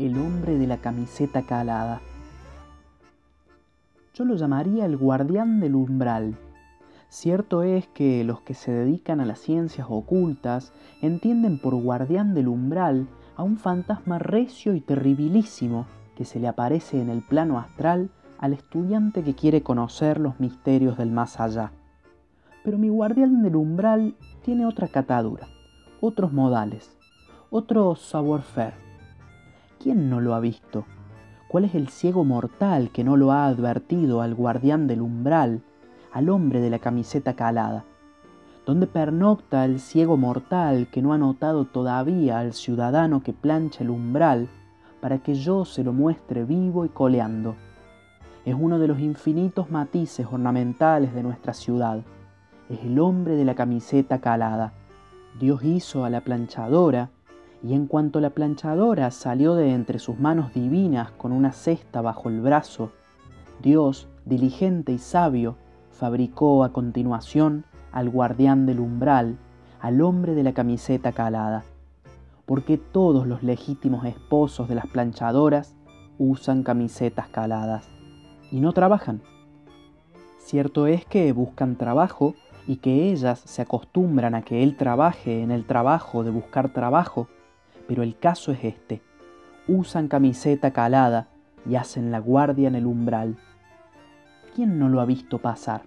El hombre de la camiseta calada. Yo lo llamaría el guardián del umbral. Cierto es que los que se dedican a las ciencias ocultas entienden por guardián del umbral a un fantasma recio y terribilísimo que se le aparece en el plano astral al estudiante que quiere conocer los misterios del más allá. Pero mi guardián del umbral tiene otra catadura, otros modales, otro savoir-faire ¿Quién no lo ha visto? ¿Cuál es el ciego mortal que no lo ha advertido al guardián del umbral, al hombre de la camiseta calada? ¿Dónde pernocta el ciego mortal que no ha notado todavía al ciudadano que plancha el umbral para que yo se lo muestre vivo y coleando? Es uno de los infinitos matices ornamentales de nuestra ciudad. Es el hombre de la camiseta calada. Dios hizo a la planchadora y en cuanto la planchadora salió de entre sus manos divinas con una cesta bajo el brazo, Dios, diligente y sabio, fabricó a continuación al guardián del umbral, al hombre de la camiseta calada, porque todos los legítimos esposos de las planchadoras usan camisetas caladas y no trabajan. Cierto es que buscan trabajo y que ellas se acostumbran a que él trabaje en el trabajo de buscar trabajo, pero el caso es este. Usan camiseta calada y hacen la guardia en el umbral. ¿Quién no lo ha visto pasar?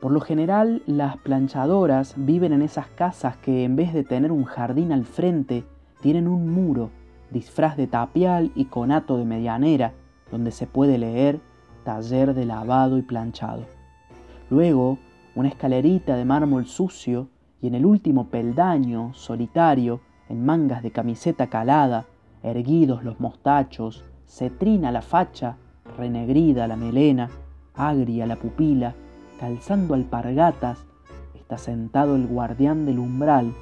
Por lo general, las planchadoras viven en esas casas que en vez de tener un jardín al frente, tienen un muro, disfraz de tapial y conato de medianera, donde se puede leer taller de lavado y planchado. Luego, una escalerita de mármol sucio y en el último peldaño, solitario, en mangas de camiseta calada, erguidos los mostachos, cetrina la facha, renegrida la melena, agria la pupila, calzando alpargatas, está sentado el guardián del umbral,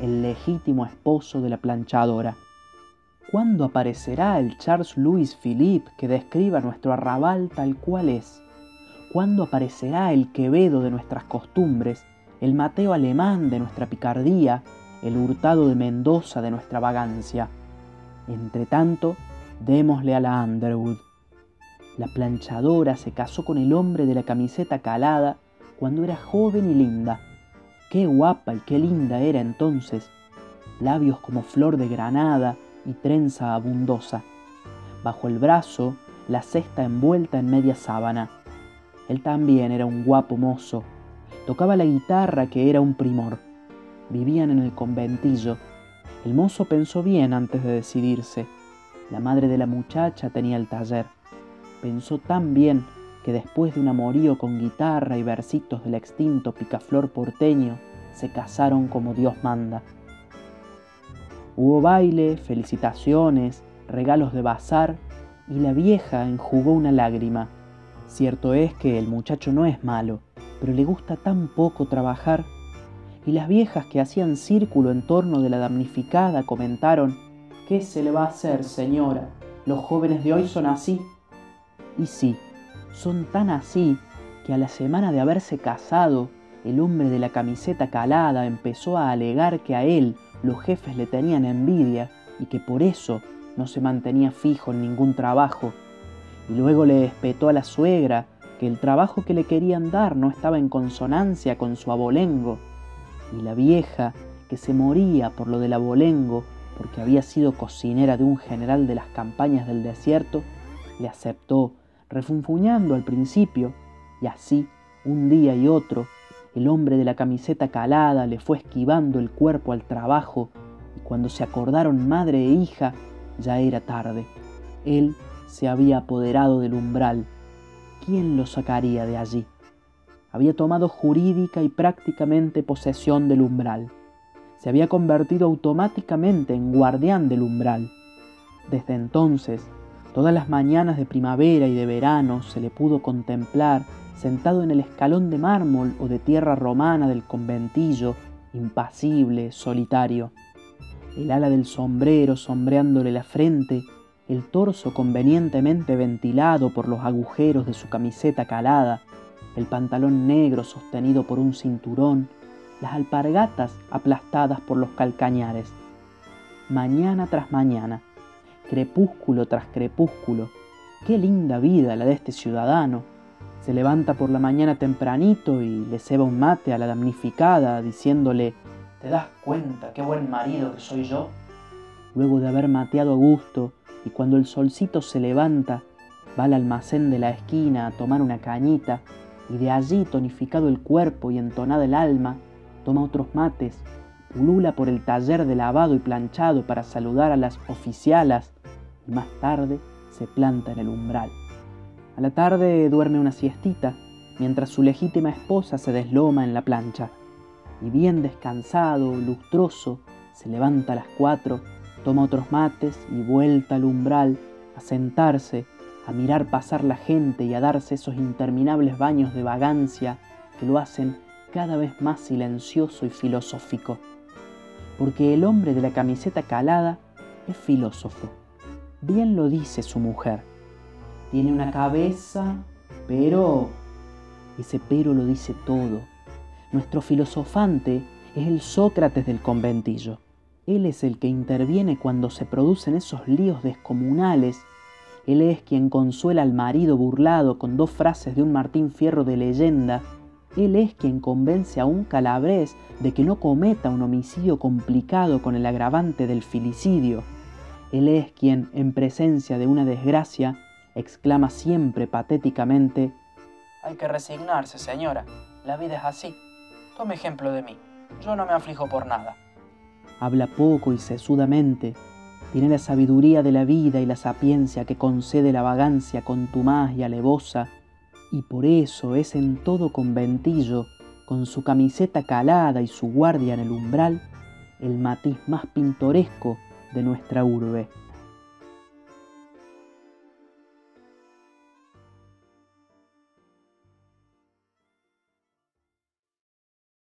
el legítimo esposo de la planchadora. ¿Cuándo aparecerá el Charles Louis Philippe que describa nuestro arrabal tal cual es? ¿Cuándo aparecerá el Quevedo de nuestras costumbres, el Mateo alemán de nuestra picardía, el hurtado de Mendoza de nuestra vagancia. Entre tanto, démosle a la Underwood. La planchadora se casó con el hombre de la camiseta calada cuando era joven y linda. Qué guapa y qué linda era entonces. Labios como flor de granada y trenza abundosa. Bajo el brazo, la cesta envuelta en media sábana. Él también era un guapo mozo. Tocaba la guitarra que era un primor vivían en el conventillo. El mozo pensó bien antes de decidirse. La madre de la muchacha tenía el taller. Pensó tan bien que después de un amorío con guitarra y versitos del extinto picaflor porteño, se casaron como Dios manda. Hubo baile, felicitaciones, regalos de bazar y la vieja enjugó una lágrima. Cierto es que el muchacho no es malo, pero le gusta tan poco trabajar y las viejas que hacían círculo en torno de la damnificada comentaron, ¿qué se le va a hacer, señora? Los jóvenes de hoy son así. Y sí, son tan así que a la semana de haberse casado, el hombre de la camiseta calada empezó a alegar que a él los jefes le tenían envidia y que por eso no se mantenía fijo en ningún trabajo. Y luego le espetó a la suegra que el trabajo que le querían dar no estaba en consonancia con su abolengo y la vieja, que se moría por lo del abolengo, porque había sido cocinera de un general de las campañas del desierto, le aceptó, refunfuñando al principio, y así, un día y otro, el hombre de la camiseta calada le fue esquivando el cuerpo al trabajo, y cuando se acordaron madre e hija, ya era tarde. Él se había apoderado del umbral. ¿Quién lo sacaría de allí? Había tomado jurídica y prácticamente posesión del umbral. Se había convertido automáticamente en guardián del umbral. Desde entonces, todas las mañanas de primavera y de verano se le pudo contemplar sentado en el escalón de mármol o de tierra romana del conventillo, impasible, solitario. El ala del sombrero sombreándole la frente, el torso convenientemente ventilado por los agujeros de su camiseta calada, el pantalón negro sostenido por un cinturón, las alpargatas aplastadas por los calcañares. Mañana tras mañana, crepúsculo tras crepúsculo. Qué linda vida la de este ciudadano. Se levanta por la mañana tempranito y le ceba un mate a la damnificada, diciéndole, ¿te das cuenta qué buen marido que soy yo? Luego de haber mateado a gusto, y cuando el solcito se levanta, va al almacén de la esquina a tomar una cañita, y de allí, tonificado el cuerpo y entonada el alma, toma otros mates, pulula por el taller de lavado y planchado para saludar a las oficialas, y más tarde se planta en el umbral. A la tarde duerme una siestita, mientras su legítima esposa se desloma en la plancha. Y bien descansado, lustroso, se levanta a las cuatro, toma otros mates y vuelta al umbral a sentarse, a mirar pasar la gente y a darse esos interminables baños de vagancia que lo hacen cada vez más silencioso y filosófico. Porque el hombre de la camiseta calada es filósofo. Bien lo dice su mujer tiene una cabeza, pero... Ese pero lo dice todo. Nuestro filosofante es el Sócrates del conventillo. Él es el que interviene cuando se producen esos líos descomunales. Él es quien consuela al marido burlado con dos frases de un Martín Fierro de leyenda. Él es quien convence a un calabrés de que no cometa un homicidio complicado con el agravante del filicidio. Él es quien, en presencia de una desgracia, exclama siempre patéticamente, Hay que resignarse, señora, la vida es así. Tome ejemplo de mí, yo no me aflijo por nada. Habla poco y sesudamente, tiene la sabiduría de la vida y la sapiencia que concede la vagancia contumaz y alevosa, y por eso es en todo conventillo, con su camiseta calada y su guardia en el umbral, el matiz más pintoresco de nuestra urbe.